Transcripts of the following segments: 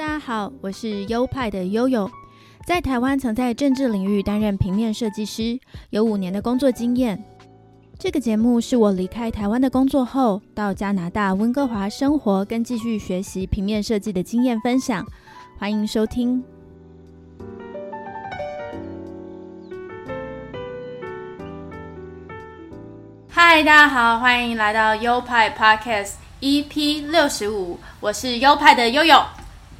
大家好，我是优派的悠悠，在台湾曾在政治领域担任平面设计师，有五年的工作经验。这个节目是我离开台湾的工作后，到加拿大温哥华生活跟继续学习平面设计的经验分享，欢迎收听。嗨，大家好，欢迎来到优派 Podcast EP 六十五，我是优派的悠悠。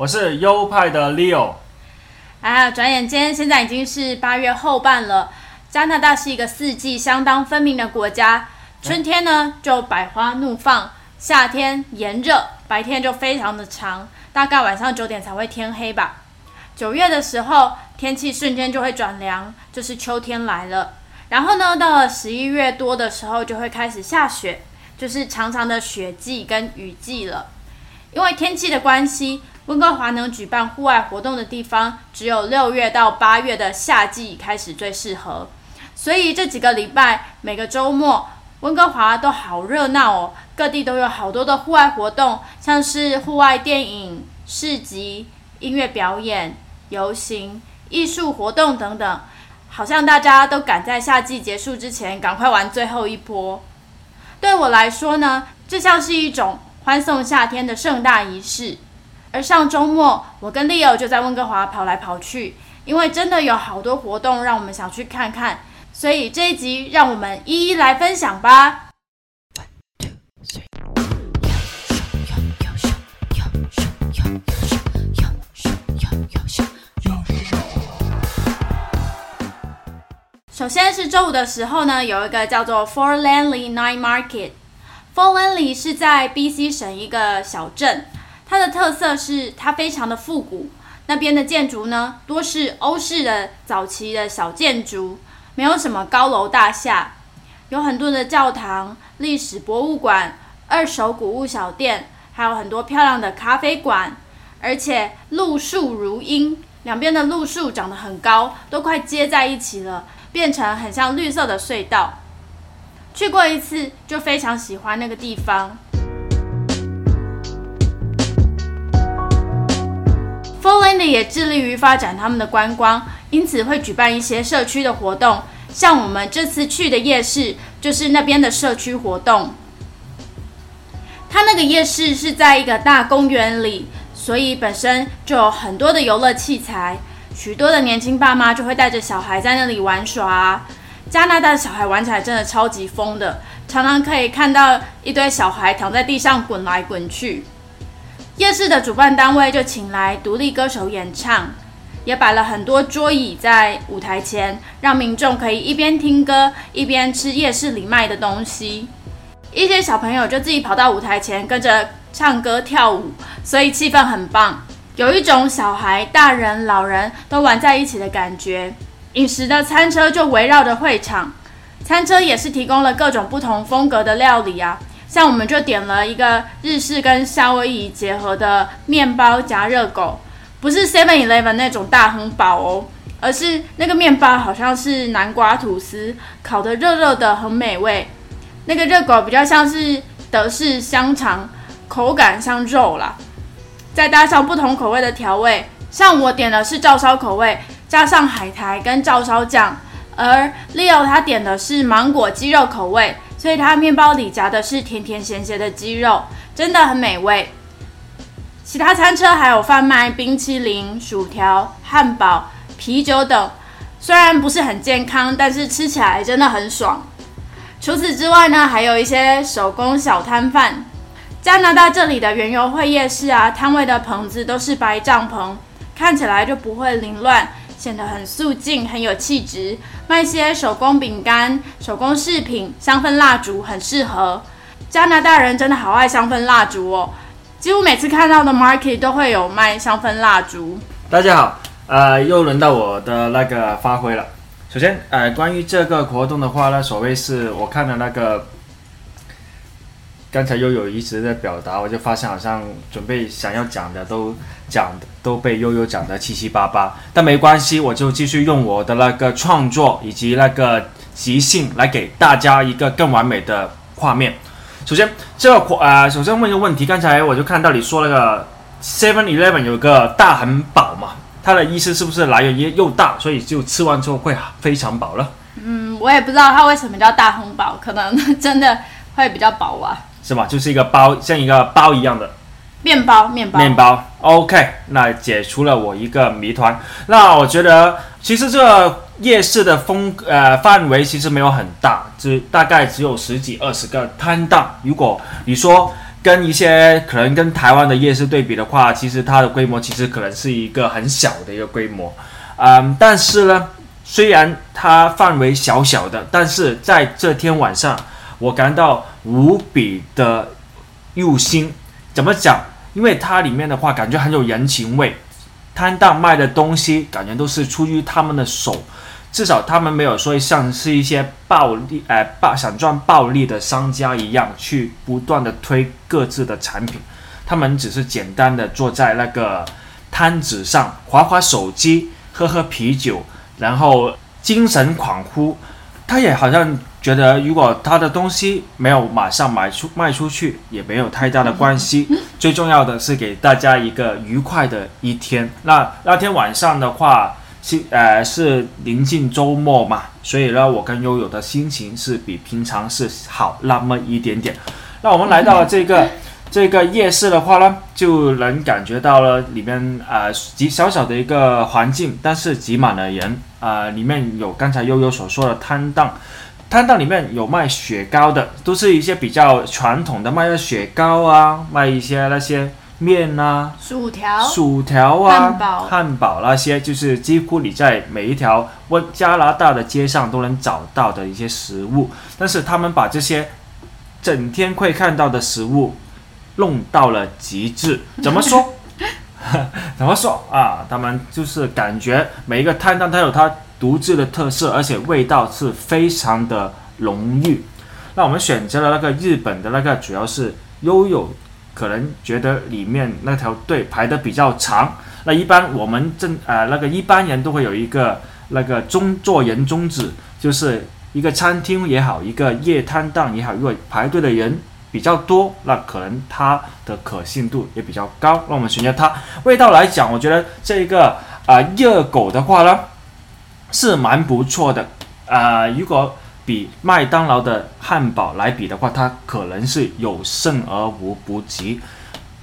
我是优派的 Leo。哎呀，转眼间现在已经是八月后半了。加拿大是一个四季相当分明的国家，春天呢就百花怒放，夏天炎热，白天就非常的长，大概晚上九点才会天黑吧。九月的时候，天气瞬间就会转凉，就是秋天来了。然后呢，到了十一月多的时候，就会开始下雪，就是长长的雪季跟雨季了。因为天气的关系。温哥华能举办户外活动的地方，只有六月到八月的夏季开始最适合。所以这几个礼拜，每个周末，温哥华都好热闹哦，各地都有好多的户外活动，像是户外电影、市集、音乐表演、游行、艺术活动等等，好像大家都赶在夏季结束之前，赶快玩最后一波。对我来说呢，这像是一种欢送夏天的盛大仪式。而上周末，我跟 Leo 就在温哥华跑来跑去，因为真的有好多活动让我们想去看看，所以这一集让我们一一来分享吧。首先是周五的时候呢，有一个叫做 f o r l a n l y Night Market。f o r l a n l y 是在 BC 省一个小镇。它的特色是它非常的复古，那边的建筑呢多是欧式的早期的小建筑，没有什么高楼大厦，有很多的教堂、历史博物馆、二手古物小店，还有很多漂亮的咖啡馆，而且路树如茵，两边的路树长得很高，都快接在一起了，变成很像绿色的隧道。去过一次就非常喜欢那个地方。多伦也致力于发展他们的观光，因此会举办一些社区的活动。像我们这次去的夜市，就是那边的社区活动。它那个夜市是在一个大公园里，所以本身就有很多的游乐器材。许多的年轻爸妈就会带着小孩在那里玩耍。加拿大的小孩玩起来真的超级疯的，常常可以看到一堆小孩躺在地上滚来滚去。夜市的主办单位就请来独立歌手演唱，也摆了很多桌椅在舞台前，让民众可以一边听歌一边吃夜市里卖的东西。一些小朋友就自己跑到舞台前跟着唱歌跳舞，所以气氛很棒，有一种小孩、大人、老人都玩在一起的感觉。饮食的餐车就围绕着会场，餐车也是提供了各种不同风格的料理啊。像我们就点了一个日式跟夏威夷结合的面包夹热狗，不是 Seven Eleven 那种大亨堡哦，而是那个面包好像是南瓜吐司烤的热热的，很美味。那个热狗比较像是德式香肠，口感像肉啦。再搭上不同口味的调味，像我点的是照烧口味，加上海苔跟照烧酱，而 Leo 他点的是芒果鸡肉口味。所以它面包里夹的是甜甜咸咸的鸡肉，真的很美味。其他餐车还有贩卖冰淇淋、薯条、汉堡、啤酒等，虽然不是很健康，但是吃起来真的很爽。除此之外呢，还有一些手工小摊贩。加拿大这里的原油会夜市啊，摊位的棚子都是白帐篷，看起来就不会凌乱。显得很素净，很有气质。卖些手工饼干、手工饰品、香氛蜡烛，很适合。加拿大人真的好爱香氛蜡烛哦，几乎每次看到的 market 都会有卖香氛蜡烛。大家好，呃，又轮到我的那个发挥了。首先，呃，关于这个活动的话呢，所谓是我看的那个。刚才悠悠一直在表达，我就发现好像准备想要讲的都讲都被悠悠讲的七七八八，但没关系，我就继续用我的那个创作以及那个即兴来给大家一个更完美的画面。首先，这个呃，首先问一个问题，刚才我就看到你说那个 Seven Eleven 有个大很饱嘛，它的意思是不是来源于又大，所以就吃完之后会非常饱了？嗯，我也不知道它为什么叫大亨堡，可能真的会比较饱啊。是吧？就是一个包，像一个包一样的面包，面包，面包。OK，那解除了我一个谜团。那我觉得，其实这夜市的风呃范围其实没有很大，只大概只有十几二十个摊档。如果你说跟一些可能跟台湾的夜市对比的话，其实它的规模其实可能是一个很小的一个规模。嗯，但是呢，虽然它范围小小的，但是在这天晚上。我感到无比的用心，怎么讲？因为它里面的话，感觉很有人情味。摊档卖的东西，感觉都是出于他们的手，至少他们没有说像是一些暴利，哎，暴想赚暴利的商家一样，去不断的推各自的产品。他们只是简单的坐在那个摊子上，划划手机，喝喝啤酒，然后精神恍惚。他也好像。觉得如果他的东西没有马上卖出卖出去，也没有太大的关系。最重要的是给大家一个愉快的一天。那那天晚上的话，是呃是临近周末嘛，所以呢，我跟悠悠的心情是比平常是好那么一点点。那我们来到了这个这个夜市的话呢，就能感觉到了里面呃极小小的一个环境，但是挤满了人啊，里面有刚才悠悠所说的摊档。摊档里面有卖雪糕的，都是一些比较传统的，卖的雪糕啊，卖一些那些面啊，薯条、薯条啊，汉堡、汉堡那些，就是几乎你在每一条温加拿大的街上都能找到的一些食物。但是他们把这些整天会看到的食物弄到了极致，怎么说？怎么说啊？他们就是感觉每一个摊档它有它。独自的特色，而且味道是非常的浓郁。那我们选择了那个日本的那个，主要是悠悠可能觉得里面那条队排的比较长。那一般我们正呃那个一般人都会有一个那个中做人宗旨，就是一个餐厅也好，一个夜摊档也好，如果排队的人比较多，那可能它的可信度也比较高。那我们选择它。味道来讲，我觉得这一个啊热狗的话呢。是蛮不错的，啊，如果比麦当劳的汉堡来比的话，它可能是有胜而无不及。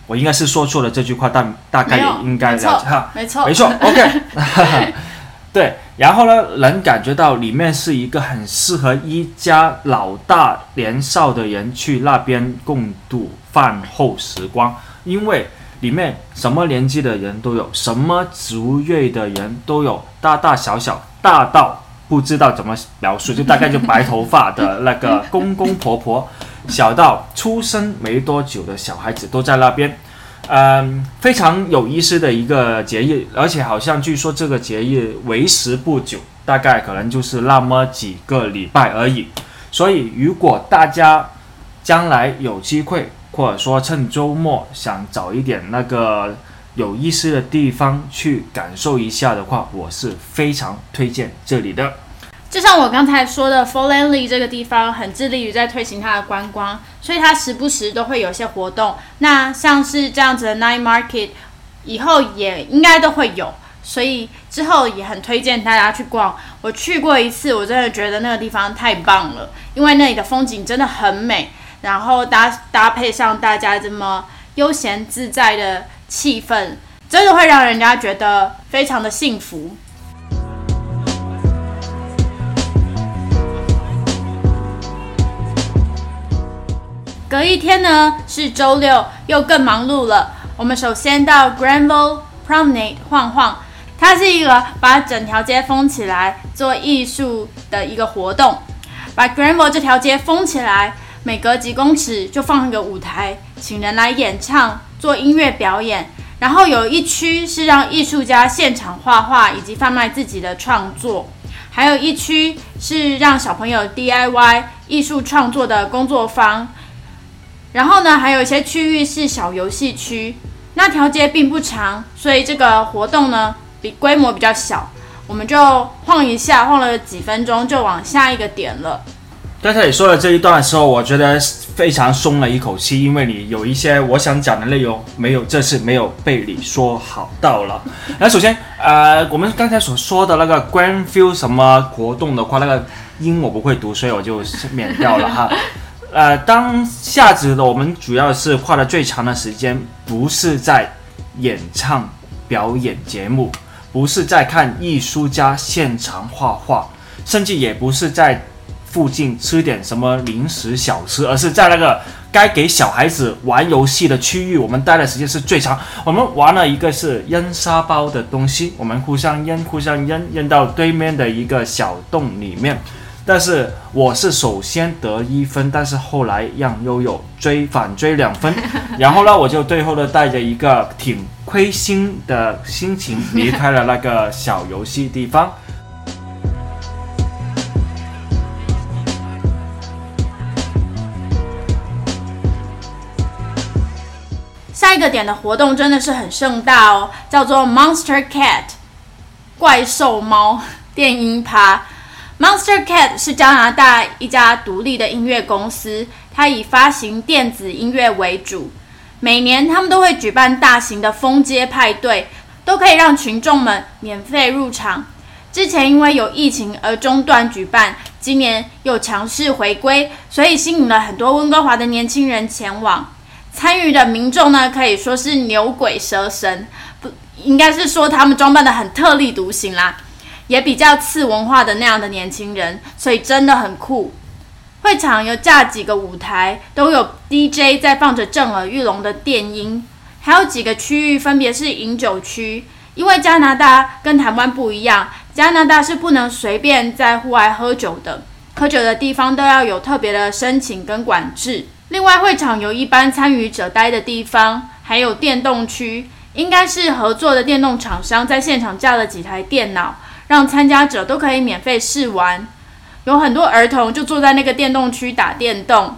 我应该是说错了这句话，但大概也应该了解哈，没错，没错，OK，对，然后呢，能感觉到里面是一个很适合一家老大年少的人去那边共度饭后时光，因为。里面什么年纪的人都有，什么族裔的人都有，大大小小，大到不知道怎么描述，就大概就白头发的那个公公婆婆，小到出生没多久的小孩子都在那边，嗯，非常有意思的一个节日，而且好像据说这个节日为时不久，大概可能就是那么几个礼拜而已，所以如果大家将来有机会。或者说趁周末想找一点那个有意思的地方去感受一下的话，我是非常推荐这里的。就像我刚才说的 f o l l a n l y 这个地方很致力于在推行它的观光，所以它时不时都会有一些活动。那像是这样子的 Night Market，以后也应该都会有，所以之后也很推荐大家去逛。我去过一次，我真的觉得那个地方太棒了，因为那里的风景真的很美。然后搭搭配上大家这么悠闲自在的气氛，真的会让人家觉得非常的幸福。隔一天呢是周六，又更忙碌了。我们首先到 Granville Promenade 晃晃，它是一个把整条街封起来做艺术的一个活动，把 Granville 这条街封起来。每隔几公尺就放一个舞台，请人来演唱、做音乐表演。然后有一区是让艺术家现场画画以及贩卖自己的创作，还有一区是让小朋友 DIY 艺术创作的工作坊。然后呢，还有一些区域是小游戏区。那条街并不长，所以这个活动呢比规模比较小，我们就晃一下，晃了几分钟就往下一个点了。刚才你说的这一段的时候，我觉得非常松了一口气，因为你有一些我想讲的内容没有这次没有被你说好到了。那首先，呃，我们刚才所说的那个 Grand f i e l 什么活动的话，那个音我不会读，所以我就免掉了哈。呃，当下子的我们主要是花的最长的时间，不是在演唱表演节目，不是在看艺术家现场画画，甚至也不是在附近吃点什么零食小吃，而是在那个该给小孩子玩游戏的区域，我们待的时间是最长。我们玩了一个是扔沙包的东西，我们互相扔，互相扔，扔到对面的一个小洞里面。但是我是首先得一分，但是后来让悠悠追反追两分，然后呢，我就最后呢带着一个挺亏心的心情离开了那个小游戏地方。下一个点的活动真的是很盛大哦，叫做 Monster Cat 怪兽猫 电音趴。Monster Cat 是加拿大一家独立的音乐公司，它以发行电子音乐为主。每年他们都会举办大型的封街派对，都可以让群众们免费入场。之前因为有疫情而中断举办，今年又强势回归，所以吸引了很多温哥华的年轻人前往。参与的民众呢，可以说是牛鬼蛇神，不应该是说他们装扮的很特立独行啦，也比较次文化的那样的年轻人，所以真的很酷。会场有架几个舞台，都有 DJ 在放着震耳欲聋的电音，还有几个区域分别是饮酒区，因为加拿大跟台湾不一样，加拿大是不能随便在户外喝酒的，喝酒的地方都要有特别的申请跟管制。另外，会场有一般参与者待的地方，还有电动区，应该是合作的电动厂商在现场架了几台电脑，让参加者都可以免费试玩。有很多儿童就坐在那个电动区打电动。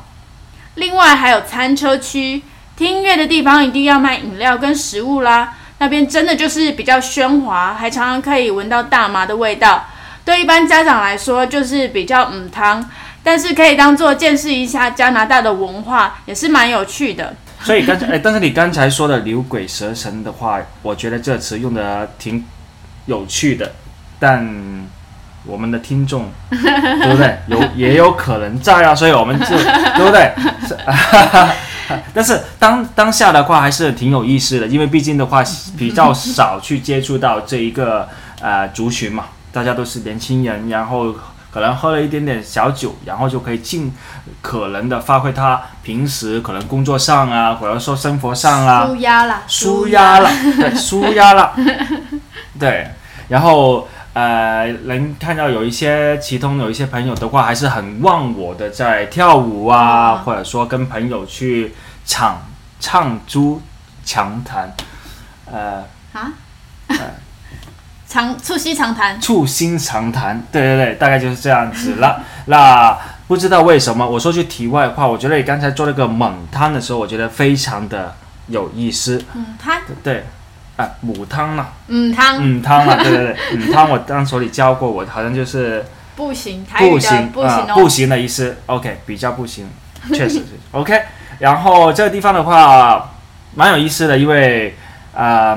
另外还有餐车区，听音乐的地方一定要卖饮料跟食物啦。那边真的就是比较喧哗，还常常可以闻到大麻的味道。对一般家长来说，就是比较嗯汤。但是可以当做见识一下加拿大的文化，也是蛮有趣的。所以刚才，哎，但是你刚才说的“牛鬼蛇神”的话，我觉得这词用的挺有趣的，但我们的听众，对不对？有也有可能在啊，所以我们就对不对？但是当当下的话还是挺有意思的，因为毕竟的话比较少去接触到这一个呃族群嘛，大家都是年轻人，然后。可能喝了一点点小酒，然后就可以尽可能的发挥他平时可能工作上啊，或者说生活上啊，舒压了，舒压了，对，舒压了，对。然后呃，能看到有一些其中有一些朋友的话，还是很忘我的在跳舞啊，或者说跟朋友去唱唱珠强谈，呃啊。长促膝长谈，促膝长谈，对对对，大概就是这样子了。那不知道为什么，我说句题外话，我觉得你刚才做那个猛汤的时候，我觉得非常的有意思。嗯，汤对，啊，母汤嘛。母，汤。母，汤嘛，对对对，母，汤我当时你教过我，好像就是 不行，不行，不行，不行的意思。OK，比较不行，确实是 OK。然后这个地方的话，蛮有意思的，因为啊，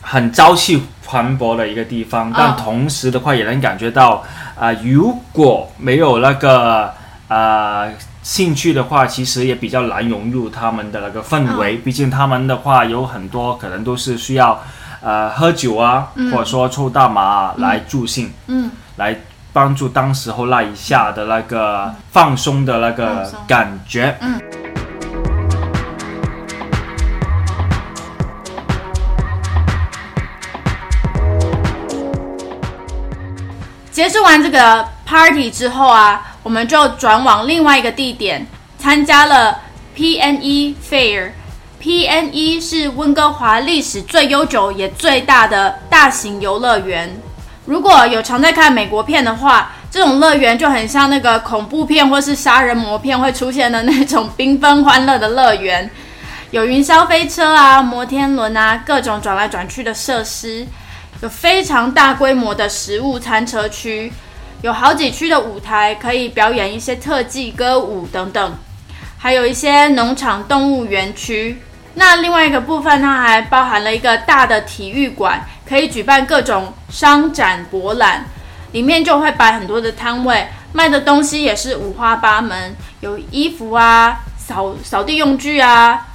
很朝气。蓬勃的一个地方，但同时的话也能感觉到，啊，如果没有那个呃兴趣的话，其实也比较难融入他们的那个氛围。毕竟他们的话有很多可能都是需要，呃，喝酒啊，或者说抽大麻来助兴，嗯，来帮助当时候那一下的那个放松的那个感觉，嗯。结束完这个 party 之后啊，我们就转往另外一个地点，参加了 PNE Fair。PNE 是温哥华历史最悠久也最大的大型游乐园。如果有常在看美国片的话，这种乐园就很像那个恐怖片或是杀人魔片会出现的那种 缤纷欢乐的乐园，有云霄飞车啊、摩天轮啊，各种转来转去的设施。有非常大规模的食物餐车区，有好几区的舞台可以表演一些特技、歌舞等等，还有一些农场动物园区。那另外一个部分，它还包含了一个大的体育馆，可以举办各种商展博览，里面就会摆很多的摊位，卖的东西也是五花八门，有衣服啊、扫扫地用具啊、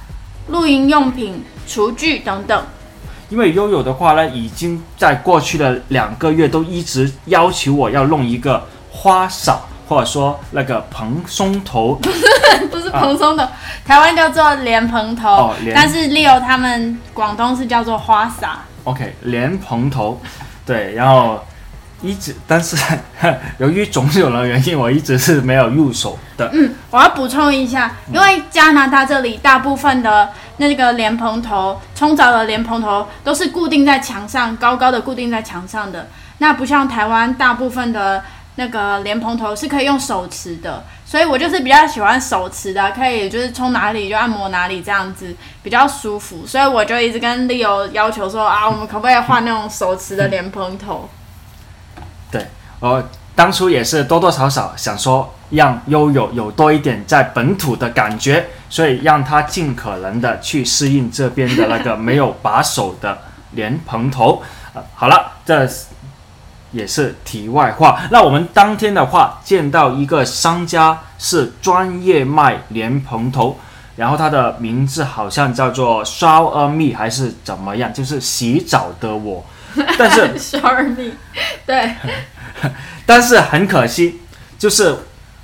露营用品、厨具等等。因为悠悠的话呢，已经在过去的两个月都一直要求我要弄一个花洒，或者说那个蓬松头。不是蓬松头，台湾叫做莲蓬头，哦但是 Leo 他们广东是叫做花洒。OK，莲蓬头，对，然后一直，但是 由于种种的原因，我一直是没有入手的。嗯，我要补充一下，因为加拿大这里大部分的那个莲蓬头，冲澡的莲蓬头都是固定在墙上，高高的固定在墙上的。那不像台湾大部分的那个莲蓬头是可以用手持的，所以我就是比较喜欢手持的，可以就是冲哪里就按摩哪里这样子比较舒服。所以我就一直跟 Leo 要求说啊，我们可不可以换那种手持的莲蓬头？对，我当初也是多多少少想说，让悠悠有多一点在本土的感觉，所以让他尽可能的去适应这边的那个没有把手的莲蓬头。呃，好了，这也是题外话。那我们当天的话，见到一个商家是专业卖莲蓬头。然后他的名字好像叫做 Shower Me 还是怎么样，就是洗澡的我。但是 Sorry 对，但是很可惜，就是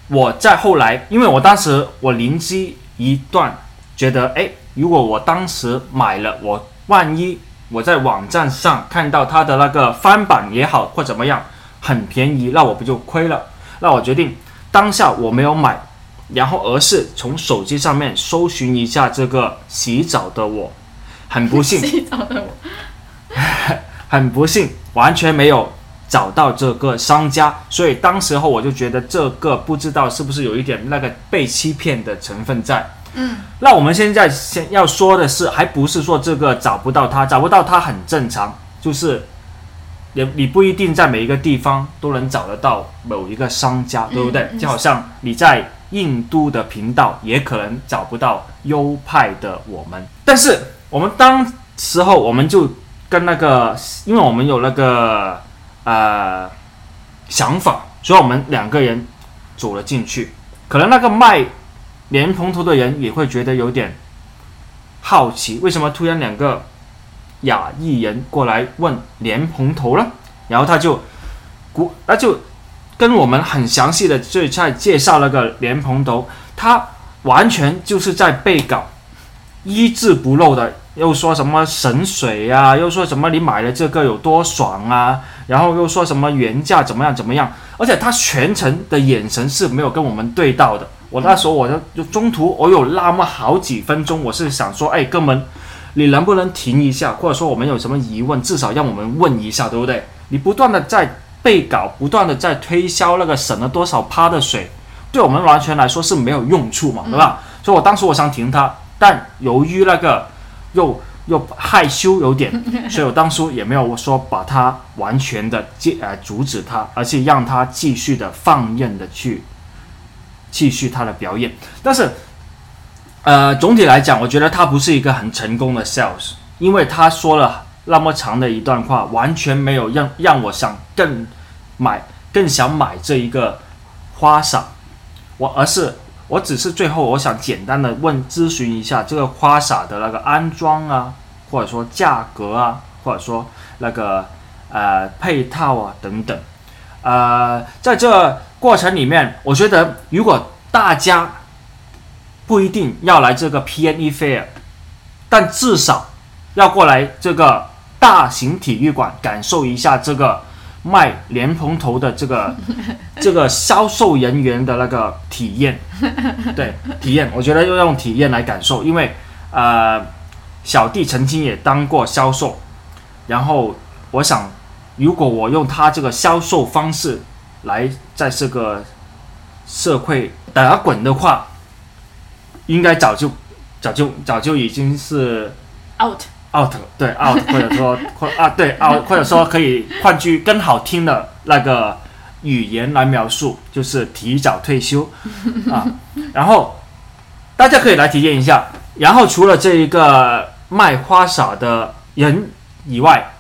我在后来，因为我当时我灵机一断，觉得哎，如果我当时买了，我万一我在网站上看到它的那个翻版也好或怎么样很便宜，那我不就亏了？那我决定当下我没有买，然后而是从手机上面搜寻一下这个洗澡的我，很不幸，洗澡的我。很不幸，完全没有找到这个商家，所以当时候我就觉得这个不知道是不是有一点那个被欺骗的成分在。嗯，那我们现在先要说的是，还不是说这个找不到他，找不到他很正常，就是也你不一定在每一个地方都能找得到某一个商家，对不对？嗯就好像你在印度的频道也可能找不到优派的我们，但是我们当时候我们就跟那个，因为我们有那个呃想法，所以我们两个人走了进去。可能那个卖莲蓬头的人也会觉得有点好奇，为什么突然两个亚裔人过来问莲蓬头了？然后他就古，那就跟我们很详细的就在介绍那个莲蓬头，他完全就是在背稿，一字不漏的，又说什么神水呀、又说什么你买了这个有多爽啊，然后又说什么原价怎么样怎么样，而且他全程的眼神是没有跟我们对到的。我那时候我就就中途我有那么好几分钟，我是想说，哎，哥们，你能不能停一下，或者说我们有什么疑问，至少让我们问一下，对不对？你不断的在背稿，不断的在推销那个省了多少趴的水，对我们完全来说是没有用处嘛，对吧？所以我当时我想停他，但由于那个又又害羞有点，所以我当初也没有说把他完全的戒呃阻止他，而是让他继续的放任的去继续他的表演。但是，呃，总体来讲，我觉得他不是一个很成功的 sales，因为他说了那么长的一段话，完全没有让让我想更买更想买这一个花洒，我而是我只是最后我想简单的问咨询一下这个花洒的那个安装啊，或者说价格啊，或者说那个呃配套啊等等。呃，在这过程里面，我觉得如果大家不一定要来这个 PNE Fair，但至少要过来这个大型体育馆感受一下这个卖莲蓬头的这个 这个销售人员的那个体验，对体验，我觉得要用体验来感受，因为呃，小弟曾经也当过销售，然后我想，如果我用他这个销售方式来在这个社会打滚的话，应该早就早就早就已经是 out，out 对 out 或者说或啊对 out 或者说可以换句更好听的那个语言来描述，就是提早退休啊。然后大家可以来体验一下。然后除了这一个卖花洒的人以外，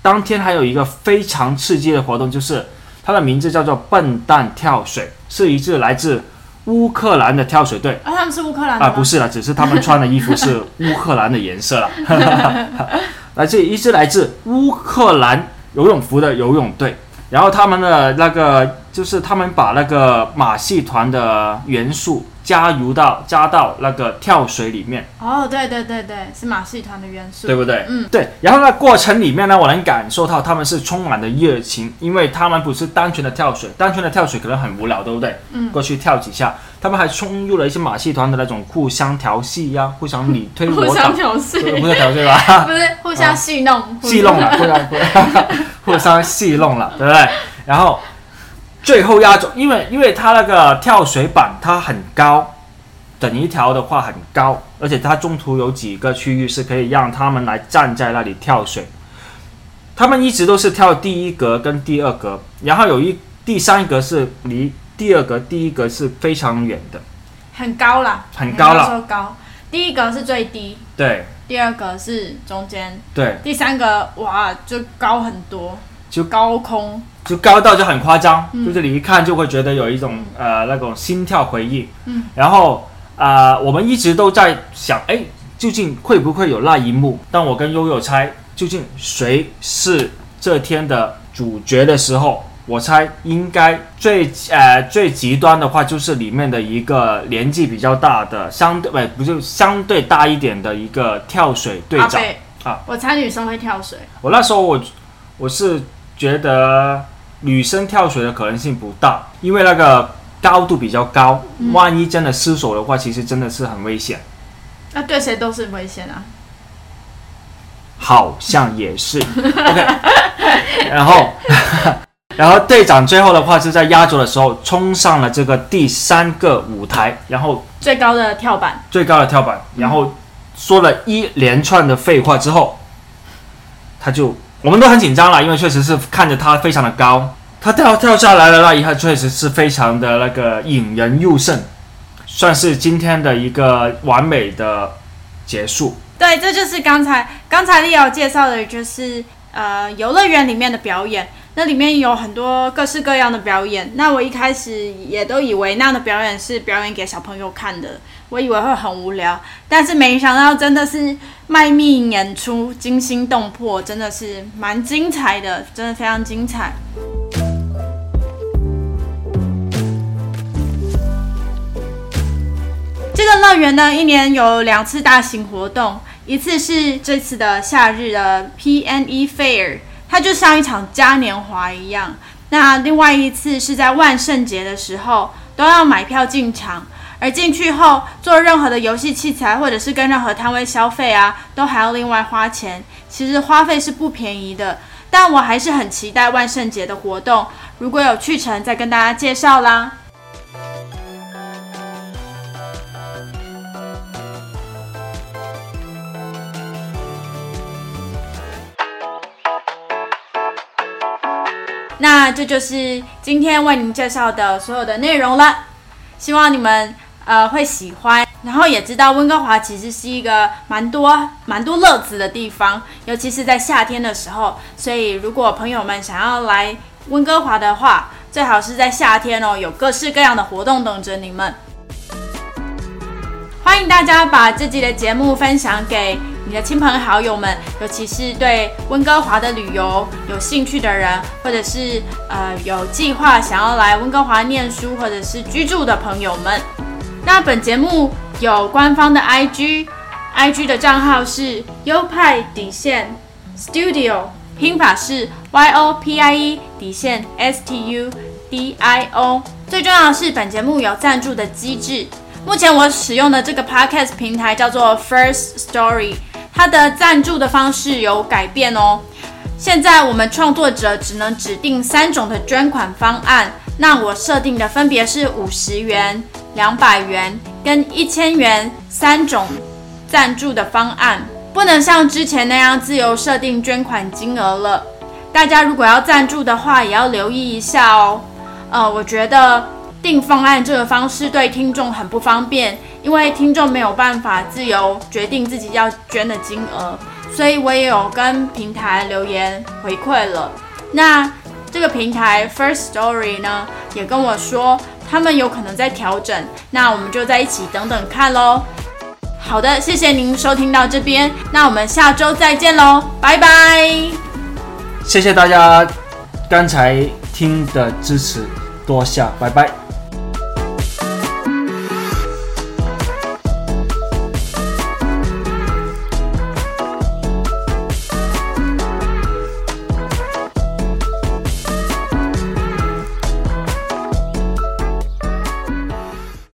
当天还有一个非常刺激的活动，就是它的名字叫做“笨蛋跳水”，是一支来自乌克兰的跳水队。啊，他们是乌克兰啊，不是了，只是他们穿的衣服是 乌克兰的颜色了。来自一支来自乌克兰游泳服的游泳队，然后他们的那个就是他们把那个马戏团的元素加入到加到那个跳水里面，哦，对对对对，是马戏团的元素，对不对？嗯，对。然后呢，过程里面呢，我能感受到他们是充满了热情，因为他们不是单纯的跳水，单纯的跳水可能很无聊，对不对？嗯过去跳几下，他们还冲入了一些马戏团的那种互相调戏呀、互相你推互我挡，相调不戏，是互相调戏吧？不是互相戏弄，戏弄了，互相 互相戏弄了，对不对？然后最后压轴，因为因为它那个跳水板它很高，整一条的话很高，而且它中途有几个区域是可以让他们来站在那里跳水。他们一直都是跳第一格跟第二格，然后有一第三格是离第二格、第一格是非常远的，很高了，很高了说高。第一格是最低，对。第二格是中间，对，第三格哇就高很多，就高空，就高到就很夸张，就是你一看就会觉得有一种呃那种心跳回应。嗯，然后啊、呃我们一直都在想，哎，究竟会不会有那一幕？当我跟悠悠猜究竟谁是这天的主角的时候，我猜应该最呃最极端的话，就是里面的一个年纪比较大的，相对不不就相对大一点的一个跳水队长。啊，我猜女生会跳水，我那时候我我是觉得女生跳水的可能性不大，因为那个高度比较高，万一真的失手的话，其实真的是很危险。那对谁都是危险啊。好像也是，OK，然后 然后队长最后的话是在压轴的时候冲上了这个第三个舞台，然后最高的跳板，最高的跳板，然后说了一连串的废话之后，他就我们都很紧张了，因为确实是看着他非常的高，他跳跳下来了那一刻确实是非常的那个引人入胜，算是今天的一个完美的结束。对，这就是刚才刚才丽瑶介绍的，就是呃游乐园里面的表演。那里面有很多各式各样的表演。那我一开始也都以为那样的表演是表演给小朋友看的，我以为会很无聊，但是没想到真的是卖命演出，惊心动魄，真的是蛮精彩的，真的非常精彩。这个乐园呢，一年有两次大型活动，一次是这次的夏日的 PNE Fair，它就像一场嘉年华一样。那另外一次是在万圣节的时候，都要买票进场，而进去后做任何的游戏器材或者是跟任何摊位消费啊，都还要另外花钱。其实花费是不便宜的，但我还是很期待万圣节的活动。如果有去程，再跟大家介绍啦。那这就是今天为您介绍的所有的内容了，希望你们呃会喜欢，然后也知道温哥华其实是一个蛮多蛮多乐子的地方，尤其是在夏天的时候。所以如果朋友们想要来温哥华的话，最好是在夏天哦，有各式各样的活动等着你们。欢迎大家把这集的节目分享给你的亲朋好友们，尤其是对温哥华的旅游有兴趣的人，或者是呃有计划想要来温哥华念书或者是居住的朋友们。那本节目有官方的 IG，IG 的账号是优派底线 Studio，拼法是 Y O P I E 底线 S T U D I O。最重要的是，本节目有赞助的机制。目前我使用的这个 podcast 平台叫做 First Story，它的赞助的方式有改变哦。现在我们创作者只能指定三种的捐款方案，那我设定的分别是五十元、两百元跟一千元三种赞助的方案，不能像之前那样自由设定捐款金额了。大家如果要赞助的话，也要留意一下哦。呃，我觉得定方案这个方式对听众很不方便，因为听众没有办法自由决定自己要捐的金额，所以我也有跟平台留言回馈了。那这个平台 First Story 呢，也跟我说他们有可能在调整，那我们就在一起等等看喽。好的，谢谢您收听到这边，那我们下周再见喽，拜拜。谢谢大家刚才听的支持，多谢，拜拜。